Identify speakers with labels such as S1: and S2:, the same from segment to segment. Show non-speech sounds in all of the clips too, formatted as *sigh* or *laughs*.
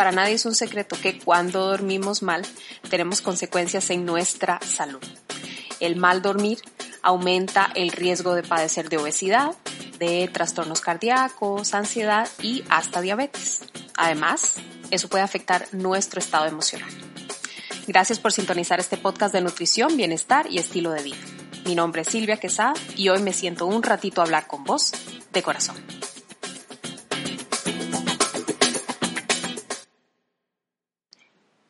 S1: para nadie es un secreto que cuando dormimos mal tenemos consecuencias en nuestra salud. El mal dormir aumenta el riesgo de padecer de obesidad, de trastornos cardíacos, ansiedad y hasta diabetes. Además, eso puede afectar nuestro estado emocional. Gracias por sintonizar este podcast de nutrición, bienestar y estilo de vida. Mi nombre es Silvia Quesada y hoy me siento un ratito a hablar con vos de corazón.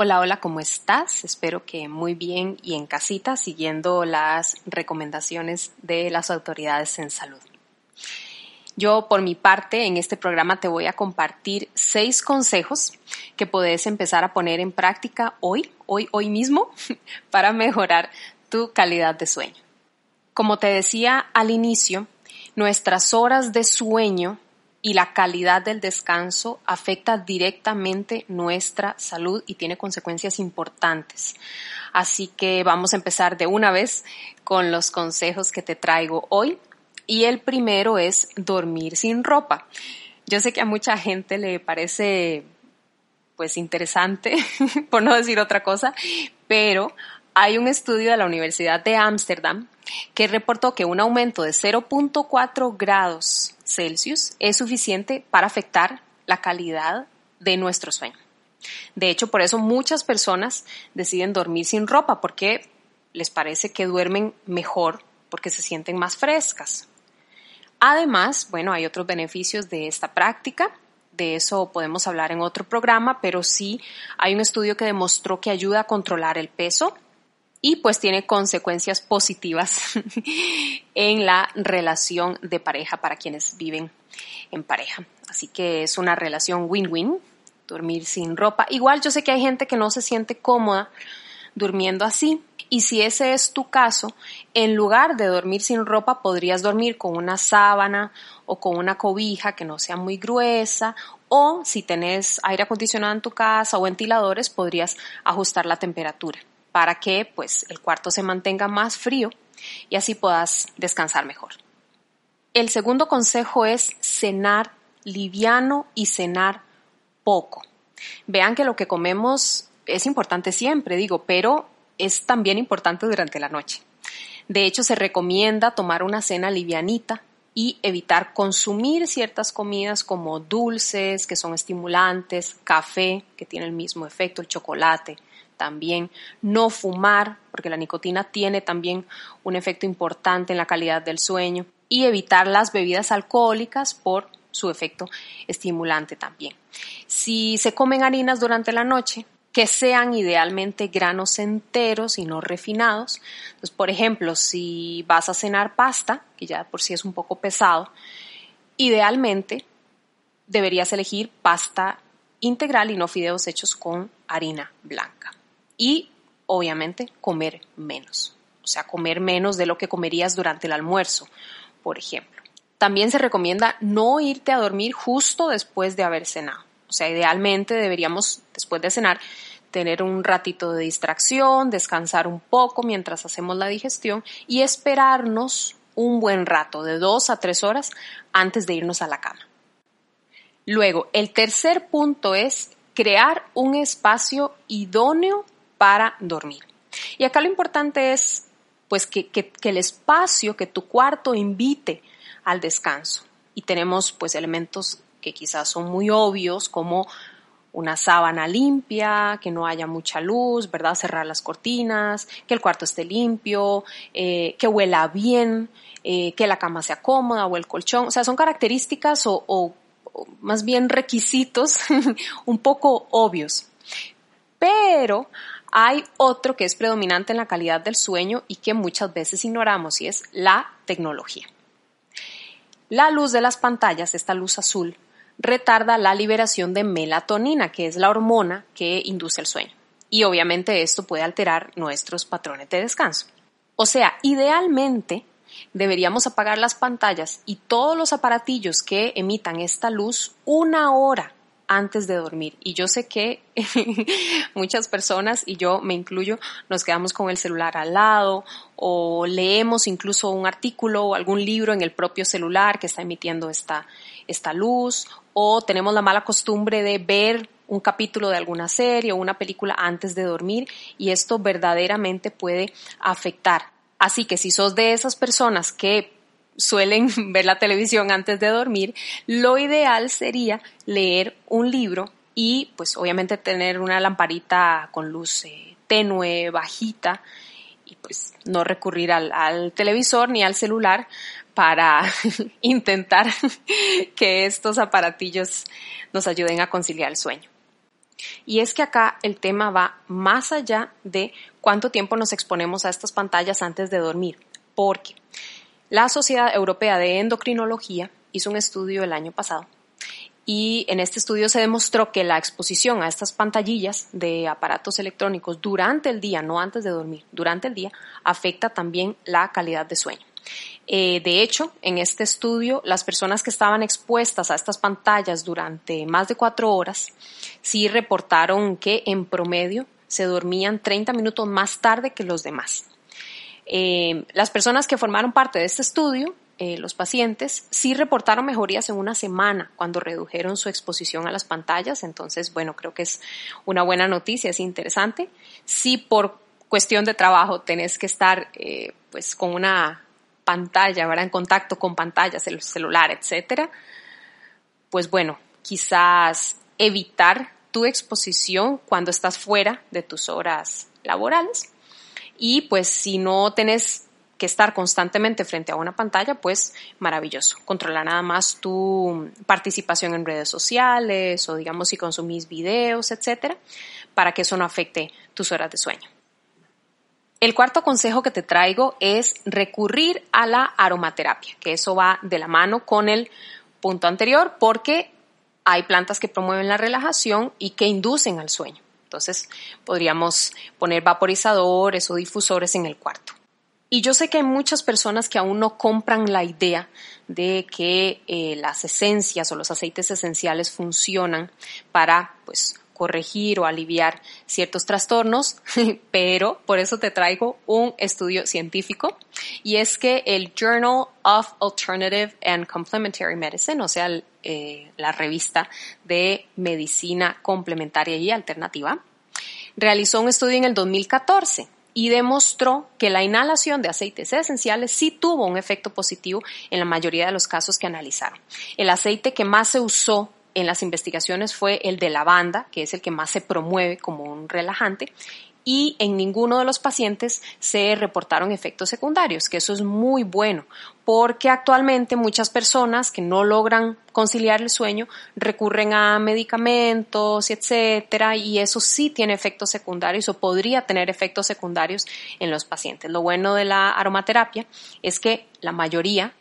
S1: Hola, hola, ¿cómo estás? Espero que muy bien y en casita siguiendo las recomendaciones de las autoridades en salud. Yo, por mi parte, en este programa te voy a compartir seis consejos que puedes empezar a poner en práctica hoy, hoy, hoy mismo, *laughs* para mejorar tu calidad de sueño. Como te decía al inicio, nuestras horas de sueño y la calidad del descanso afecta directamente nuestra salud y tiene consecuencias importantes. Así que vamos a empezar de una vez con los consejos que te traigo hoy. Y el primero es dormir sin ropa. Yo sé que a mucha gente le parece pues interesante, *laughs* por no decir otra cosa, pero hay un estudio de la Universidad de Ámsterdam que reportó que un aumento de 0.4 grados Celsius es suficiente para afectar la calidad de nuestro sueño. De hecho, por eso muchas personas deciden dormir sin ropa porque les parece que duermen mejor porque se sienten más frescas. Además, bueno, hay otros beneficios de esta práctica. De eso podemos hablar en otro programa, pero sí hay un estudio que demostró que ayuda a controlar el peso, y pues tiene consecuencias positivas *laughs* en la relación de pareja para quienes viven en pareja. Así que es una relación win-win, dormir sin ropa. Igual yo sé que hay gente que no se siente cómoda durmiendo así. Y si ese es tu caso, en lugar de dormir sin ropa, podrías dormir con una sábana o con una cobija que no sea muy gruesa. O si tenés aire acondicionado en tu casa o ventiladores, podrías ajustar la temperatura para que pues el cuarto se mantenga más frío y así puedas descansar mejor. El segundo consejo es cenar liviano y cenar poco. Vean que lo que comemos es importante siempre, digo, pero es también importante durante la noche. De hecho, se recomienda tomar una cena livianita y evitar consumir ciertas comidas como dulces, que son estimulantes, café, que tiene el mismo efecto, el chocolate, también no fumar, porque la nicotina tiene también un efecto importante en la calidad del sueño, y evitar las bebidas alcohólicas por su efecto estimulante también. Si se comen harinas durante la noche, que sean idealmente granos enteros y no refinados. Entonces, por ejemplo, si vas a cenar pasta, que ya por sí es un poco pesado, idealmente deberías elegir pasta integral y no fideos hechos con harina blanca y obviamente comer menos, o sea, comer menos de lo que comerías durante el almuerzo, por ejemplo. También se recomienda no irte a dormir justo después de haber cenado. O sea, idealmente deberíamos, después de cenar, tener un ratito de distracción, descansar un poco mientras hacemos la digestión y esperarnos un buen rato, de dos a tres horas, antes de irnos a la cama. Luego, el tercer punto es crear un espacio idóneo para dormir. Y acá lo importante es pues que, el espacio, que tu cuarto invite al descanso. Y tenemos pues elementos que quizás son muy obvios como una sábana limpia, que no haya mucha luz, ¿verdad? Cerrar las cortinas, que el cuarto esté limpio, eh, que huela bien, eh, que la cama sea cómoda o el colchón. O sea, son características o más bien requisitos *laughs* un poco obvios. Pero hay otro que es predominante en la calidad del sueño y que muchas veces ignoramos y es la tecnología. La luz de las pantallas, esta luz azul, retarda la liberación de melatonina, que es la hormona que induce el sueño. Y obviamente esto puede alterar nuestros patrones de descanso. O sea, idealmente deberíamos apagar las pantallas y todos los aparatillos que emitan esta luz una hora antes de dormir. Y yo sé que *laughs* muchas personas, y yo me incluyo, nos quedamos con el celular al lado o leemos incluso un artículo o algún libro en el propio celular que está emitiendo esta, esta luz o tenemos la mala costumbre de ver un capítulo de alguna serie o una película antes de dormir y esto verdaderamente puede afectar. Así que si sos de esas personas que suelen *laughs* ver la televisión antes de dormir, lo ideal sería leer un libro y pues obviamente tener una lamparita con luz eh, tenue, bajita y pues no recurrir al, al televisor ni al celular para *laughs* intentar *laughs* que estos aparatillos nos ayuden a conciliar el sueño. Y es que acá el tema va más allá de cuánto tiempo nos exponemos a estas pantallas antes de dormir, porque la Sociedad Europea de Endocrinología hizo un estudio el año pasado y en este estudio se demostró que la exposición a estas pantallillas de aparatos electrónicos durante el día, no antes de dormir, durante el día, afecta también la calidad de sueño. Eh, de hecho, en este estudio, las personas que estaban expuestas a estas pantallas durante más de cuatro horas, sí reportaron que en promedio se dormían 30 minutos más tarde que los demás. Eh, las personas que formaron parte de este estudio, eh, los pacientes, sí reportaron mejorías en una semana cuando redujeron su exposición a las pantallas. Entonces, bueno, creo que es una buena noticia, es interesante. Si por cuestión de trabajo tenés que estar pues con una pantalla, ¿verdad? En contacto con pantallas, el celular, etcétera, pues bueno, quizás evitar tu exposición cuando estás fuera de tus horas laborales. Y pues si no tenés que estar constantemente frente a una pantalla, pues maravilloso. Controlar nada más tu participación en redes sociales o digamos si consumís videos, etcétera, para que eso no afecte tus horas de sueño. El cuarto consejo que te traigo es recurrir a la aromaterapia, que eso va de la mano con el punto anterior porque hay plantas que promueven la relajación y que inducen al sueño. Entonces podríamos poner vaporizadores o difusores en el cuarto. Y yo sé que hay muchas personas que aún no compran la idea de que eh, las esencias o los aceites esenciales funcionan para pues corregir o aliviar ciertos trastornos, *laughs* pero por eso te traigo un estudio científico y es que el Journal of Alternative and Complementary Medicine, o sea, eh, la revista de medicina complementaria y alternativa, realizó un estudio en el 2014 y demostró que la inhalación de aceites esenciales sí tuvo un efecto positivo en la mayoría de los casos que analizaron. El aceite que más se usó en las investigaciones fue el de lavanda, que es el que más se promueve como un relajante, y en ninguno de los pacientes se reportaron efectos secundarios, que eso es muy bueno, porque actualmente muchas personas que no logran conciliar el sueño recurren a medicamentos, etcétera, y eso sí tiene efectos secundarios o podría tener efectos secundarios en los pacientes. Lo bueno de la aromaterapia es que la mayoría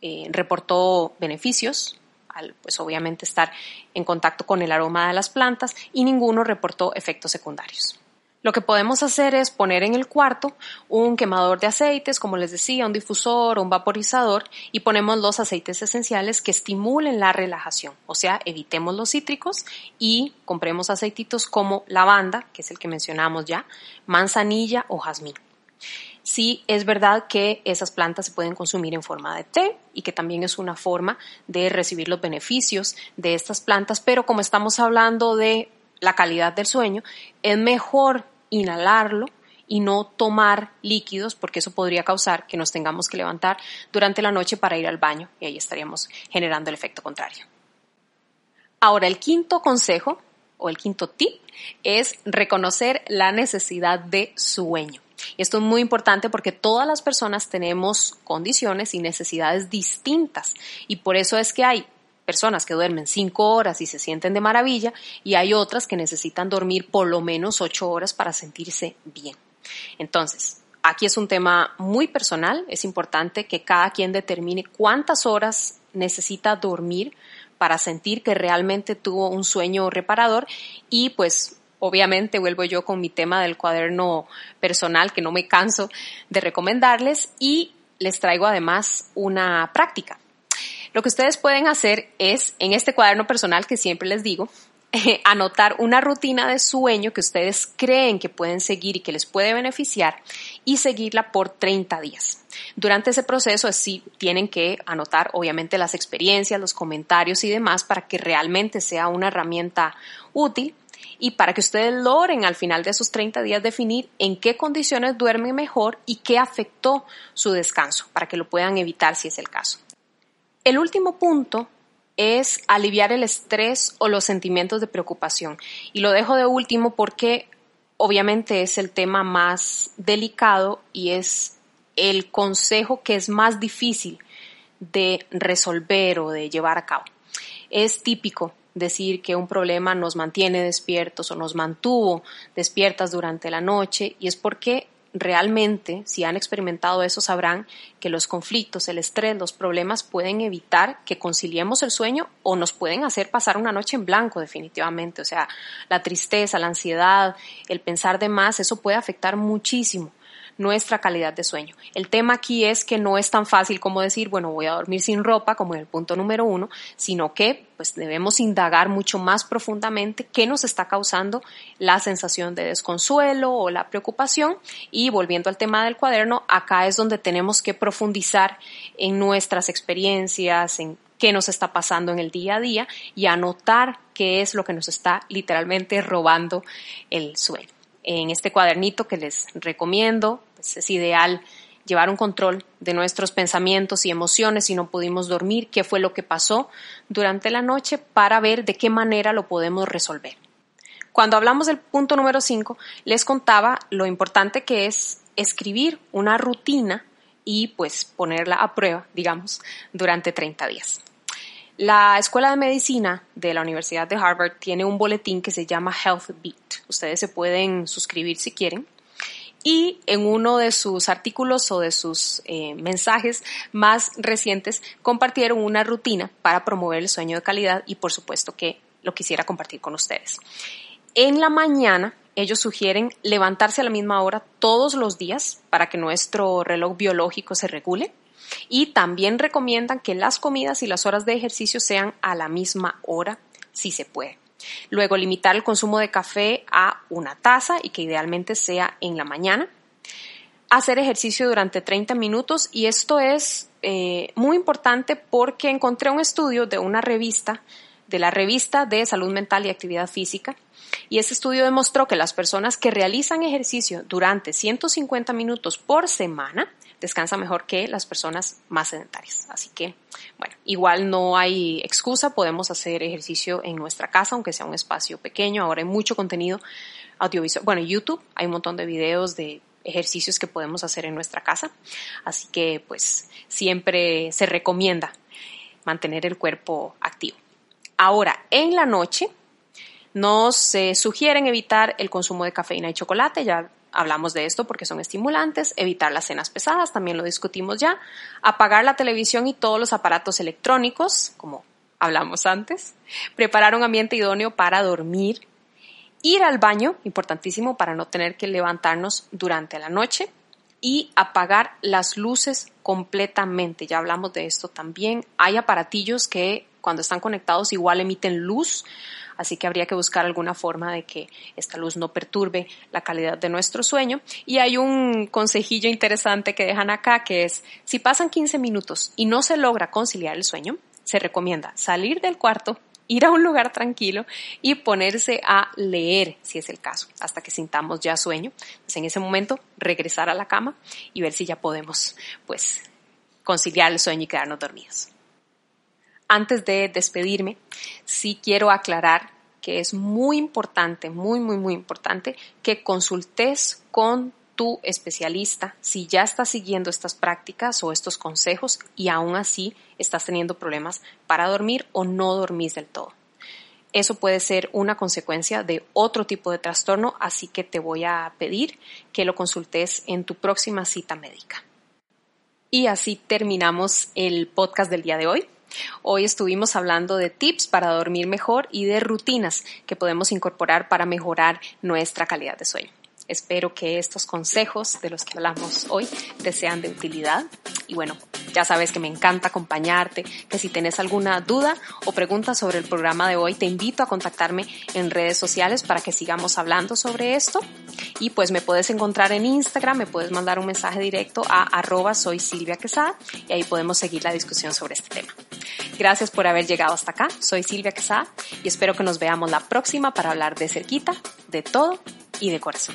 S1: eh, reportó beneficios pues obviamente estar en contacto con el aroma de las plantas y ninguno reportó efectos secundarios. Lo que podemos hacer es poner en el cuarto un quemador de aceites, como les decía, un difusor o un vaporizador y ponemos los aceites esenciales que estimulen la relajación. O sea, evitemos los cítricos y compremos aceititos como lavanda, que es el que mencionamos ya, manzanilla o jazmín sí es verdad que esas plantas se pueden consumir en forma de té y que también es una forma de recibir los beneficios de estas plantas, pero como estamos hablando de la calidad del sueño, es mejor inhalarlo y no tomar líquidos porque eso podría causar que nos tengamos que levantar durante la noche para ir al baño y ahí estaríamos generando el efecto contrario. Ahora, el quinto consejo o el quinto tip es reconocer la necesidad de sueño. Esto es muy importante porque todas las personas tenemos condiciones y necesidades distintas y por eso es que hay personas que duermen cinco horas y se sienten de maravilla y hay otras que necesitan dormir por lo menos ocho horas para sentirse bien. Entonces, aquí es un tema muy personal, es importante que cada quien determine cuántas horas necesita dormir para sentir que realmente tuvo un sueño reparador y pues obviamente vuelvo yo con mi tema del cuaderno personal que no me canso de recomendarles y les traigo además una práctica. Lo que ustedes pueden hacer es, en este cuaderno personal que siempre les digo, *laughs* anotar una rutina de sueño que ustedes creen que pueden seguir y que les puede beneficiar y seguirla por 30 días. Durante ese proceso sí tienen que anotar obviamente las experiencias, los comentarios y demás para que realmente sea una herramienta útil y para que ustedes logren al final de esos 30 días definir en qué condiciones duermen mejor y qué afectó su descanso, para que lo puedan evitar si es el caso. El último punto es aliviar el estrés o los sentimientos de preocupación. Y lo dejo de último porque obviamente es el tema más delicado y es el consejo que es más difícil de resolver o de llevar a cabo. Es típico decir que un problema nos mantiene despiertos o nos mantuvo despiertas durante la noche y es porque realmente, si han experimentado eso, sabrán que los conflictos, el estrés, los problemas pueden evitar que conciliemos el sueño o nos pueden hacer pasar una noche en blanco definitivamente. O sea, la tristeza, la ansiedad, el pensar de más, eso puede afectar muchísimo nuestra calidad de sueño. El tema aquí es que no es tan fácil como decir, bueno, voy a dormir sin ropa, como en el punto número uno, sino que pues debemos indagar mucho más profundamente qué nos está causando la sensación de desconsuelo o la preocupación. Y volviendo al tema del cuaderno, acá es donde tenemos que profundizar en nuestras experiencias, en qué nos está pasando en el día a día y anotar qué es lo que nos está literalmente robando el sueño. En este cuadernito que les recomiendo, pues, es ideal llevar un control de nuestros pensamientos y emociones si no pudimos dormir, qué fue lo que pasó durante la noche para ver de qué manera lo podemos resolver. Cuando hablamos del punto número 5, les contaba lo importante que es escribir una rutina y pues ponerla a prueba, digamos, durante 30 días. La Escuela de Medicina de la Universidad de Harvard tiene un boletín que se llama Health Beat. Ustedes se pueden suscribir si quieren y en uno de sus artículos o de sus eh, mensajes más recientes compartieron una rutina para promover el sueño de calidad y por supuesto que lo quisiera compartir con ustedes. En la mañana ellos sugieren levantarse a la misma hora todos los días para que nuestro reloj biológico se regule y también recomiendan que las comidas y las horas de ejercicio sean a la misma hora si se puede. Luego, limitar el consumo de café a una taza y que idealmente sea en la mañana. Hacer ejercicio durante 30 minutos y esto es eh, muy importante porque encontré un estudio de una revista, de la revista de salud mental y actividad física, y ese estudio demostró que las personas que realizan ejercicio durante 150 minutos por semana descansa mejor que las personas más sedentarias. Así que, bueno, igual no hay excusa, podemos hacer ejercicio en nuestra casa, aunque sea un espacio pequeño. Ahora hay mucho contenido audiovisual. Bueno, YouTube, hay un montón de videos de ejercicios que podemos hacer en nuestra casa. Así que, pues, siempre se recomienda mantener el cuerpo activo. Ahora, en la noche, nos se sugieren evitar el consumo de cafeína y chocolate, ya hablamos de esto porque son estimulantes, evitar las cenas pesadas, también lo discutimos ya, apagar la televisión y todos los aparatos electrónicos, como hablamos antes, preparar un ambiente idóneo para dormir, ir al baño, importantísimo para no tener que levantarnos durante la noche, y apagar las luces completamente. Ya hablamos de esto también. Hay aparatillos que cuando están conectados igual emiten luz, así que habría que buscar alguna forma de que esta luz no perturbe la calidad de nuestro sueño. Y hay un consejillo interesante que dejan acá que es, si pasan 15 minutos y no se logra conciliar el sueño, se recomienda salir del cuarto, ir a un lugar tranquilo y ponerse a leer, si es el caso, hasta que sintamos ya sueño. Pues en ese momento regresar a la cama y ver si ya podemos, pues, conciliar el sueño y quedarnos dormidos antes de despedirme, sí quiero aclarar que es muy importante, muy, muy, muy importante que consultes con tu especialista si ya estás siguiendo estas prácticas o estos consejos y aún así estás teniendo problemas para dormir o no dormís del todo. Eso puede ser una consecuencia de otro tipo de trastorno, así que te voy a pedir que lo consultes en tu próxima cita médica. Y así terminamos el podcast del día de hoy. Hoy estuvimos hablando de tips para dormir mejor y de rutinas que podemos incorporar para mejorar nuestra calidad de sueño. Espero que estos consejos de los que hablamos hoy te sean de utilidad. Y bueno, ya sabes que me encanta acompañarte, que si tienes alguna duda o pregunta sobre el programa de hoy, te invito a contactarme en redes sociales para que sigamos hablando sobre esto. Y pues me puedes encontrar en Instagram, me puedes mandar un mensaje directo a arroba soy Silvia Quesada y ahí podemos seguir la discusión sobre este tema. Gracias por haber llegado hasta acá. Soy Silvia Quesada y espero que nos veamos la próxima para hablar de cerquita, de todo y de corazón.